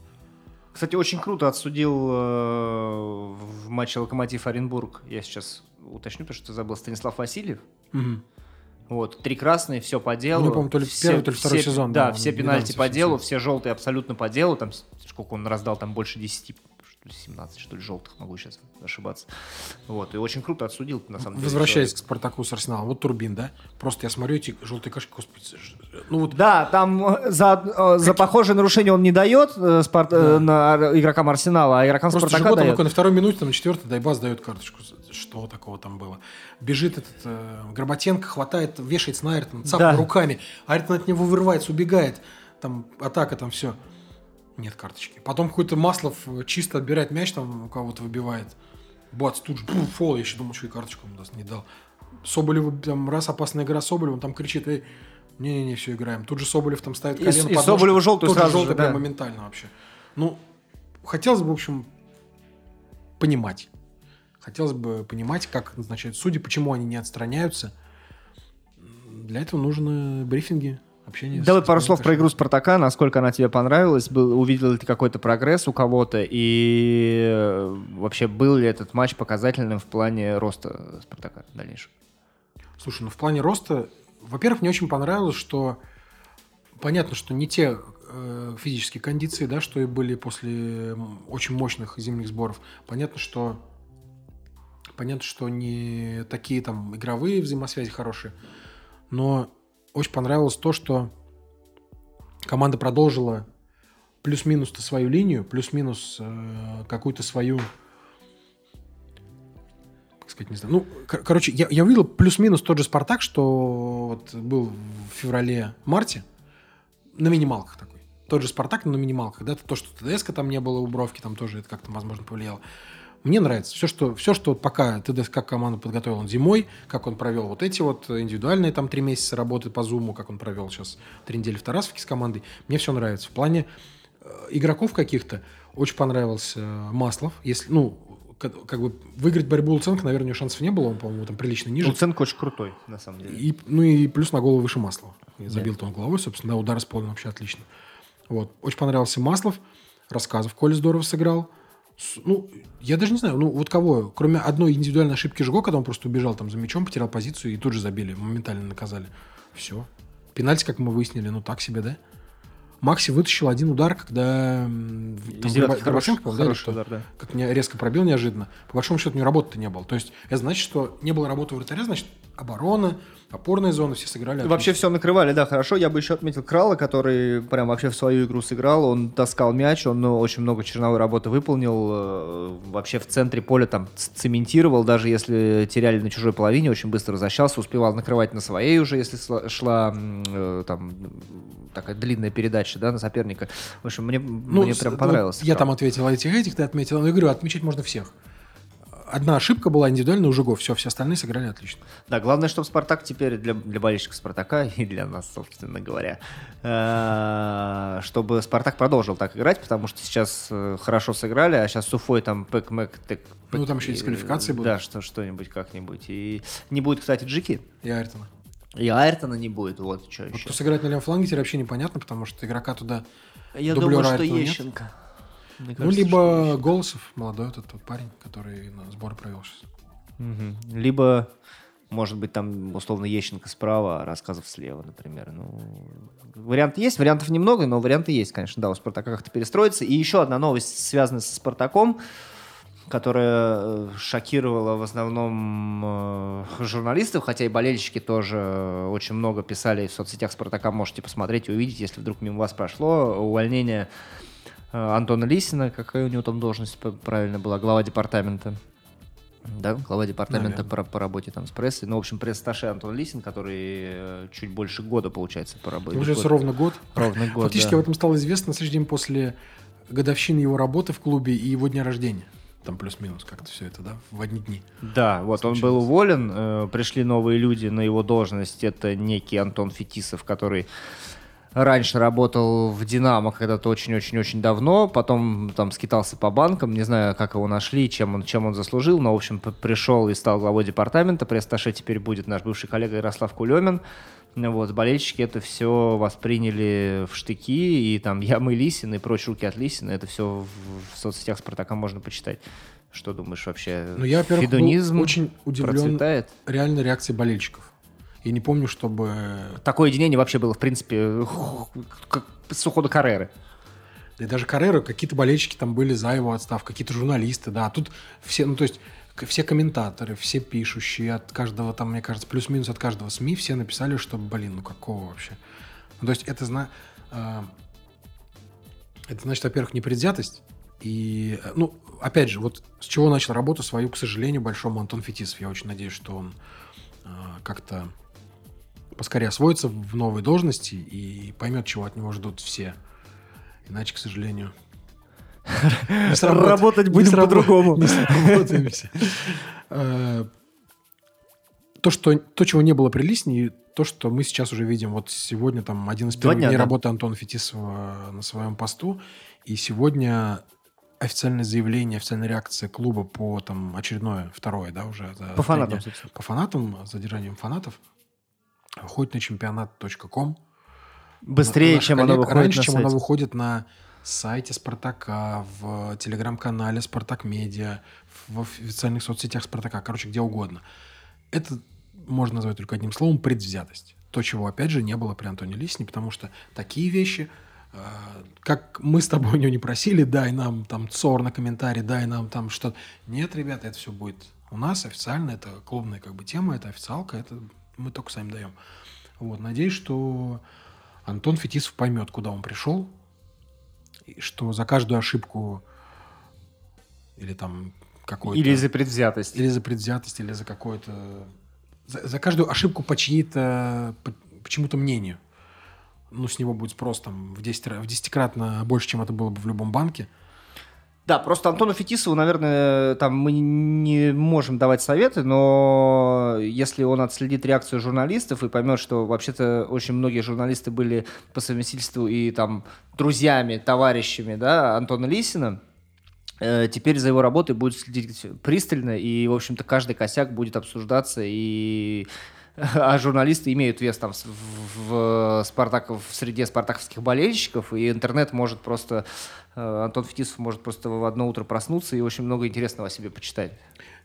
Кстати, очень круто отсудил э, в матче Локомотив Оренбург. Я сейчас уточню, потому что забыл Станислав Васильев. Угу. Вот, три красные, все по делу. Ну, по-моему, то ли все, первый, то ли второй все, сезон. Да, да, все пенальти по делу, все желтые абсолютно по делу. Там, сколько он раздал, там больше 10, что ли, 17, что ли, желтых, могу сейчас ошибаться. Вот, и очень круто отсудил, на самом деле. Возвращаясь к Спартаку с Арсеналом. Вот Турбин, да? Просто я смотрю эти желтые кашки, господи. Ну вот Да, там э, за, э, за похожее нарушение он не дает э, Спарт- э, на игрокам Арсенала, а игрокам просто Спартака дает. на второй минуте, там на четвертой Дайбас дает карточку. Что такого там было? Бежит этот э, Горбатенко, хватает, вешает на Айртона, цапает Да. руками. Айртон от него вырывается, убегает. Там атака, там все. Нет карточки. Потом какой-то Маслов э, чисто отбирает мяч, там у кого-то выбивает. Бац, тут же пф, фол. Я еще думал, что и карточку ему даст, не дал. Соболеву, там, раз опасная игра Соболеву, он там кричит, эй, не-не-не, все, играем. Тут же Соболев там ставит И- колено и под ножку. Соболеву желтую сразу же, желтый прям да. моментально вообще. Ну, хотелось бы, в общем, понимать. Хотелось бы понимать, как назначают судьи, почему они не отстраняются. Для этого нужны брифинги, общение. Давай пару слов про игру Спартака, насколько она тебе понравилась, был, увидел ли ты какой-то прогресс у кого-то, и э, вообще был ли этот матч показательным в плане роста Спартака дальнейшего? Слушай, ну в плане роста, во-первых, мне очень понравилось, что понятно, что не те э, физические кондиции, да, что и были после очень мощных зимних сборов. Понятно, что понятно, что не такие там игровые взаимосвязи хорошие, но очень понравилось то, что команда продолжила плюс-минус-то свою линию, плюс-минус э, какую-то свою как сказать, не знаю. Ну, кор- короче, я, я увидел плюс-минус тот же Спартак, что вот был в феврале-марте на минималках такой. Тот же Спартак, но на минималках. Да, то, что ТДСК там не было у Бровки, там тоже это как-то, возможно, повлияло. Мне нравится все, что, все, что пока ТДСК как команду подготовил он зимой, как он провел вот эти вот индивидуальные там три месяца работы по Зуму, как он провел сейчас три недели в Тарасовке с командой. Мне все нравится. В плане э, игроков каких-то очень понравился э, Маслов. Если, ну, как, как бы выиграть борьбу Луценко, наверное, у него шансов не было, он, по-моему, там прилично ниже. Луценко очень крутой, на самом деле. И, ну и плюс на голову выше Маслова. И Забил-то он головой, собственно, да, удар исполнил вообще отлично. Вот. Очень понравился Маслов. Рассказов Коля здорово сыграл. Ну, я даже не знаю, ну вот кого, кроме одной индивидуальной ошибки Жго, когда он просто убежал там за мячом, потерял позицию и тут же забили, моментально наказали. Все. Пенальти, как мы выяснили, ну так себе, да? Макси вытащил один удар, когда там Горба- хороший, Горбаченко, по-моему, да, хороший удар, да. как меня резко пробил неожиданно. По большому счету, у него работы не было. То есть, это значит, что не было работы вратаря, значит, оборона, опорная зона, все сыграли. Вообще отлично. все накрывали, да, хорошо. Я бы еще отметил Крала, который прям вообще в свою игру сыграл. Он таскал мяч, он ну, очень много черновой работы выполнил. э, Вообще в центре поля там цементировал, даже если теряли на чужой половине, очень быстро возвращался, успевал накрывать на своей уже, если шла э, там такая длинная передача, да, на соперника. В общем, мне, мне с- прям ну, понравилось. Я Крал. там ответил этих, этих, ты отметил. Но я говорю, отмечать можно всех. Одна ошибка была индивидуально у Жигов. Все, все остальные сыграли отлично. Да, главное, чтобы Спартак теперь для, для болельщиков Спартака и для нас, собственно говоря, э, чтобы Спартак продолжил так играть, потому что сейчас э, хорошо сыграли, а сейчас с Уфой там пэк мэк тэк Ну, там еще дисквалификации будут. Да, что, что-нибудь как-нибудь. И не будет, кстати, Джики. И Айртона. И Айртона не будет, вот что Вот еще. кто сыграет на левом фланге, теперь вообще непонятно, потому что игрока туда... Я думаю, что Айртона нет? Ещенко. Мне ну, кажется, что либо Голосов, молодой этот тот парень, который на сборы провел сейчас. Мгм. Либо, может быть, там, условно, Ещенко справа, а рассказов слева, например. Ну, вариант есть, вариантов немного, но варианты есть, конечно, да, у Спартака как-то перестроиться. И еще одна новость, связанная со Спартаком. Которая э, шокировала в основном э, журналистов, хотя и болельщики тоже очень много писали в соцсетях Спартака. Можете посмотреть и увидеть, если вдруг мимо вас прошло. Увольнение э, Антона Лисина, какая у него там должность правильно была, глава департамента. Да, глава департамента по, по работе там с прессой. Ну, в общем, пресс-сташе Антон Лисин, который чуть больше года, получается, по работе. Уже ровно год. Ровно год, Фактически да. об этом стало известно на следующий день после годовщины его работы в клубе и его дня рождения там плюс-минус как-то все это, да, в одни дни. Да, вот случилось. он был уволен, э, пришли новые люди на его должность. Это некий Антон Фетисов, который раньше работал в «Динамо» когда-то очень-очень-очень давно, потом там скитался по банкам, не знаю, как его нашли, чем он, чем он заслужил, но, в общем, пришел и стал главой департамента, пресс-таше теперь будет наш бывший коллега Ярослав Кулемин, вот, болельщики это все восприняли в штыки, и там я, мы, Лисин и прочь руки от Лисина, это все в, в соцсетях Спартака можно почитать. Что думаешь вообще? Ну, я, во-первых, Федунизм был очень удивлен процветает? реально реакцией болельщиков. Я не помню, чтобы... Такое единение вообще было, в принципе, как с ухода Карреры. Да и даже Каррера, какие-то болельщики там были за его отставку, какие-то журналисты, да. Тут все, ну то есть все комментаторы, все пишущие от каждого, там, мне кажется, плюс-минус от каждого СМИ, все написали, что, блин, ну какого вообще? Ну, то есть это, зна... Э, это значит, во-первых, непредвзятость, и, э, ну, опять же, вот с чего начал работу свою, к сожалению, большому Антон Фетисов. Я очень надеюсь, что он э, как-то поскорее освоится в новой должности и поймет, чего от него ждут все. Иначе, к сожалению, Работать будем по-другому. Не сработаемся. Э, то, что, то, чего не было при Лисне, то, что мы сейчас уже видим. Вот сегодня там один из первых дней работы Антона Фетисова на своем посту. И сегодня официальное заявление, официальная реакция клуба по там очередное, второе, да, уже. За по фанатам, По фанатам, задержанием фанатов. Выходит на чемпионат.ком. Быстрее, чем коллег, оно выходит Раньше, чем оно выходит на сайте Спартака, в телеграм-канале Спартак Медиа, в официальных соцсетях Спартака, короче, где угодно. Это можно назвать только одним словом предвзятость. То, чего, опять же, не было при Антоне Лисине, потому что такие вещи, э, как мы с тобой у него не просили, дай нам там ЦОР на комментарий, дай нам там что-то. Нет, ребята, это все будет у нас официально, это клубная как бы тема, это официалка, это мы только сами даем. Вот, надеюсь, что Антон Фетисов поймет, куда он пришел, что за каждую ошибку или там какой-то... Или за предвзятость. Или за предвзятость, или за какое-то... За, за каждую ошибку по чьи-то... По, по чему-то мнению. Ну, с него будет спрос там в, 10, в десятикратно больше, чем это было бы в любом банке. Да, просто Антону Фетисову, наверное, там мы не можем давать советы, но если он отследит реакцию журналистов и поймет, что вообще-то очень многие журналисты были по совместительству и там друзьями, товарищами, да, Антона Лисина, э, теперь за его работой будет следить пристально, и, в общем-то, каждый косяк будет обсуждаться, и а журналисты имеют вес там в, в, Спартак, в среде спартаковских болельщиков, и интернет может просто Э, Антон Фетисов может просто в одно утро проснуться и очень много интересного о себе почитать.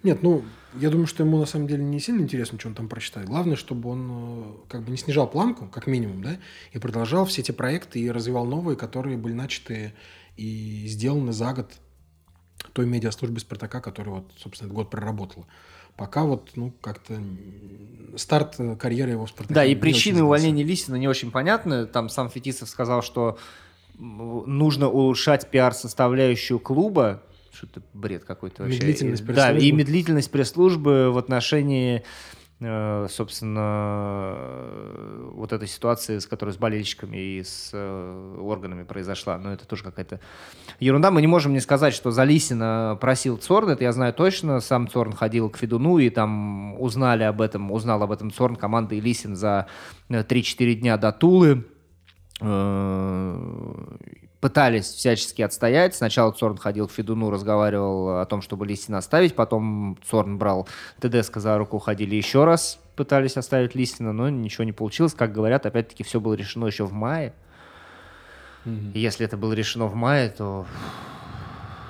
Нет, ну, я думаю, что ему на самом деле не сильно интересно, что он там прочитает. Главное, чтобы он э, как бы не снижал планку, как минимум, да, и продолжал все эти проекты и развивал новые, которые были начаты и сделаны за год той медиаслужбы Спартака, которая вот, собственно, этот год проработала. Пока вот, ну, как-то старт карьеры его в Спартаке. Да, и причины увольнения Лисина не очень понятны. Там сам Фетисов сказал, что нужно улучшать пиар-составляющую клуба, что-то бред какой-то вообще. Медлительность Да, и медлительность пресс-службы в отношении э, собственно, вот этой ситуации, с которой с болельщиками и с э, органами произошла. Но это тоже какая-то ерунда. Мы не можем не сказать, что Залисина просил Цорн, это я знаю точно. Сам Цорн ходил к Федуну, и там узнали об этом, узнал об этом Цорн команды и Лисин за 3-4 дня до Тулы. Пытались всячески отстоять. Сначала Цорн ходил к Федуну, разговаривал о том, чтобы Лисина оставить. Потом Цорн брал Тедеско за руку, ходили еще раз, пытались оставить Лисина, но ничего не получилось. Как говорят, опять-таки все было решено еще в мае. Mm-hmm. Если это было решено в мае, то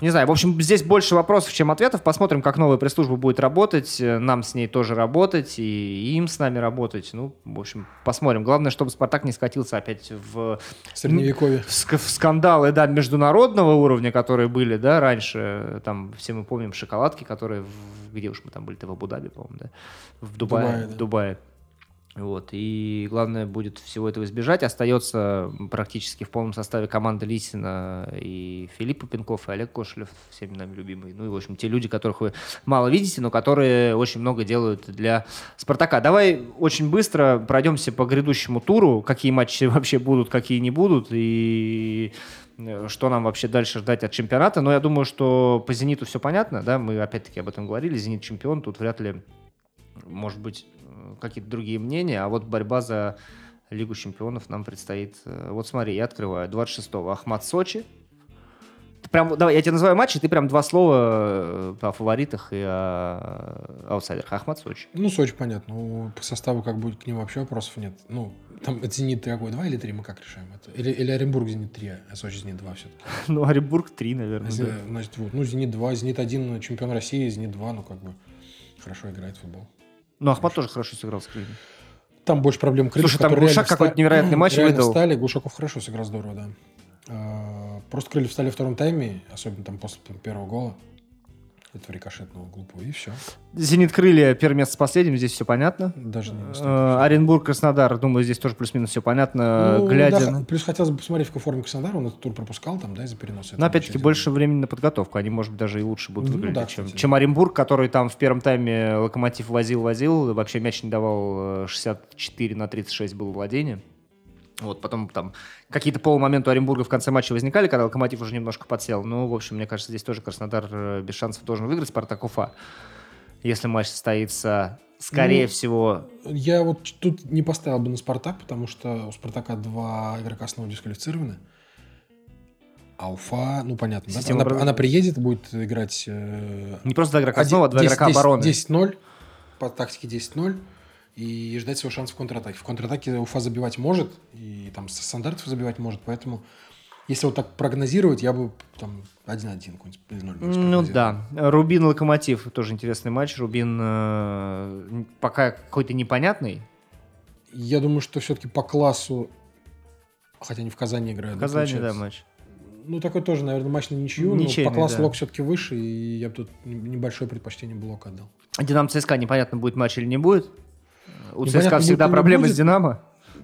Не знаю, в общем, здесь больше вопросов, чем ответов. Посмотрим, как новая пресс-служба будет работать. Нам с ней тоже работать, и им с нами работать. Ну, в общем, посмотрим. Главное, чтобы «Спартак» не скатился опять в... Средневековье. В, в скандалы, да, международного уровня, которые были, да, раньше. Там все мы помним шоколадки, которые... В, где уж мы там были-то, в Абу-Даби, по-моему, да? В Дубае. Дубае да. В Дубае. Вот. И главное будет всего этого избежать. Остается практически в полном составе команда Лисина и Филипп Пинков, и Олег Кошелев, всеми нами любимый. Ну и, в общем, те люди, которых вы мало видите, но которые очень много делают для «Спартака». Давай очень быстро пройдемся по грядущему туру, какие матчи вообще будут, какие не будут, и э, что нам вообще дальше ждать от чемпионата. Но я думаю, что по «Зениту» все понятно, да, мы опять-таки об этом говорили. «Зенит» чемпион, тут вряд ли может быть какие-то другие мнения, а вот борьба за Лигу чемпионов нам предстоит. Э, вот смотри, я открываю. 26-го Ахмат Сочи. Ты прям, давай, я тебе называю матчи, ты прям два слова э, о фаворитах и о аутсайдерах. Ахмат Сочи. Ну, Сочи, понятно. Ну, по составу как будет к ним вообще вопросов нет. Ну, там Зенит какой, два или три, мы как решаем это? Или, или Оренбург Зенит 3, а Сочи Зенит 2 все-таки? Ну, Оренбург 3, наверное. Значит, да. значит вот, ну, Зенит 2, Зенит 1, чемпион России, Зенит 2, ну, как бы хорошо играет в футбол. Ну, Ахмат тоже хорошо сыграл с крыльями. Там больше проблем крыльев. Слушай, там Глушак какой-то невероятный матч выдал. стали, Глушаков хорошо сыграл здорово, да. А, просто крылья встали в втором тайме, особенно там после первого гола этого рикошетного глупого, и все. Зенит крылья первое место с последним, здесь все понятно. Даже не э, Оренбург, Краснодар, думаю, здесь тоже плюс-минус все понятно, ну, глядя... Да, плюс хотелось бы посмотреть, в какой форме Краснодар, он этот тур пропускал там, да, из-за переноса. Но опять-таки больше времени на подготовку, они, может быть, даже и лучше будут ну, выглядеть, да, чем, чем Оренбург, который там в первом тайме Локомотив возил-возил, вообще мяч не давал 64 э, на 36 было владение. Вот, потом там какие-то полумоменты у Оренбурга в конце матча возникали, когда Локомотив уже немножко подсел. Ну, в общем, мне кажется, здесь тоже Краснодар э, без шансов должен выиграть Спартак Уфа. Если матч состоится, скорее ну, всего... Я вот тут не поставил бы на Спартак, потому что у Спартака два игрока снова дисквалифицированы. А Уфа, ну понятно, да? Она, она приедет, будет играть... Э, не просто два игрока основы, а два игрока обороны. 10-0, по тактике 10-0 и ждать своего шанса в контратаке. В контратаке Уфа забивать может, и там со стандартов забивать может, поэтому если вот так прогнозировать, я бы там 1-1 какой-нибудь или 0 Ну да. Рубин Локомотив тоже интересный матч. Рубин э, пока какой-то непонятный. Я думаю, что все-таки по классу, хотя они в Казани играют. В Казани, да, да, матч. Ну, такой тоже, наверное, матч на ничью, Ничейный, но по классу да. Лок все-таки выше, и я бы тут небольшое предпочтение Блока отдал. Динамо ЦСКА непонятно, будет матч или не будет. У ЦСКА всегда проблемы с Динамо.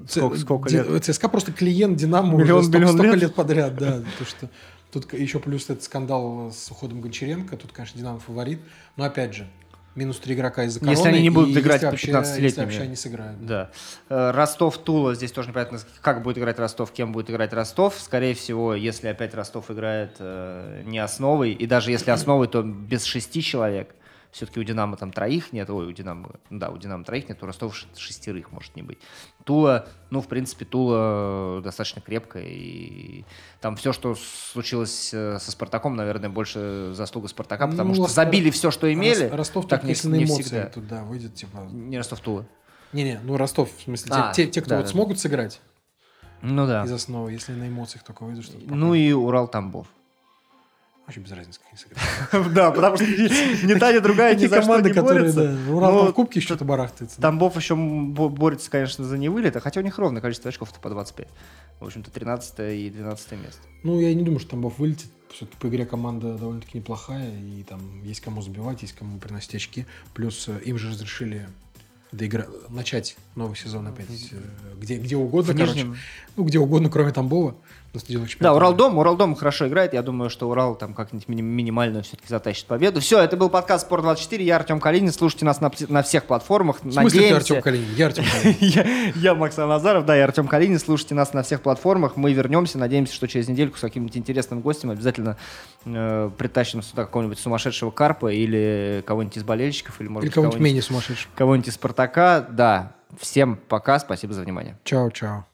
Сколько, сколько лет? ЦСКА просто клиент Динамо миллион, уже миллион столько лет? лет подряд, да. То, что тут еще плюс этот скандал с уходом Гончаренко, тут, конечно, Динамо фаворит. Но опять же, минус три игрока из-за короны. Если они не будут играть по 15-летними. Если вообще они сыграют. Да. да. Э, Ростов-Тула, здесь тоже непонятно, как будет играть Ростов, кем будет играть Ростов. Скорее всего, если опять Ростов играет э, не основой, и даже если основой, то без шести человек – все-таки у Динамо там троих нет, ой, у Динамо, да, у Динамо троих нет, у Ростова шестерых может не быть. Тула, ну, в принципе, Тула достаточно крепкая, и там все, что случилось э, со Спартаком, наверное, больше заслуга Спартака, потому ну, что забили все, что имели. Ростов так не, если не на эмоции всегда. туда выйдет, типа... Не Ростов-Тула. Не-не, ну Ростов, в смысле, а, те, те, кто да, вот да. смогут сыграть, ну да. Из основы, если на эмоциях только выйдут, что Ну и Урал-Тамбов. Вообще без разницы, как они сыграют. Да, потому что ни та, ни другая ни за что не борется. Урал в кубке что-то барахтается. Тамбов еще борется, конечно, за невылет, а хотя у них ровное количество очков-то по 25. В общем-то, 13 и 12 место. Ну, я не думаю, что Тамбов вылетит. Все-таки по игре команда довольно-таки неплохая, и там есть кому забивать, есть кому приносить очки. Плюс э, им же разрешили доигра... начать новый сезон опять э, где, где угодно, короче. Ну, где угодно, кроме Тамбова на стадионах Да, Уралдом, Уралдом хорошо играет. Я думаю, что Урал там как-нибудь минимально все-таки затащит победу. Все, это был подкаст Спорт24. Я Артем Калинин. Слушайте нас на, на всех платформах. В смысле Надеемся... ты Артем Калинин? Я Артем Калинин. я, Максим Назаров, да, я Артем Калинин. Слушайте нас на всех платформах. Мы вернемся. Надеемся, что через недельку с каким-нибудь интересным гостем обязательно э, притащим сюда какого-нибудь сумасшедшего Карпа или кого-нибудь из болельщиков. Или, может кого-нибудь менее сумасшедшего. Кого-нибудь из Спартака. Да. Всем пока. Спасибо за внимание. Чао-чао.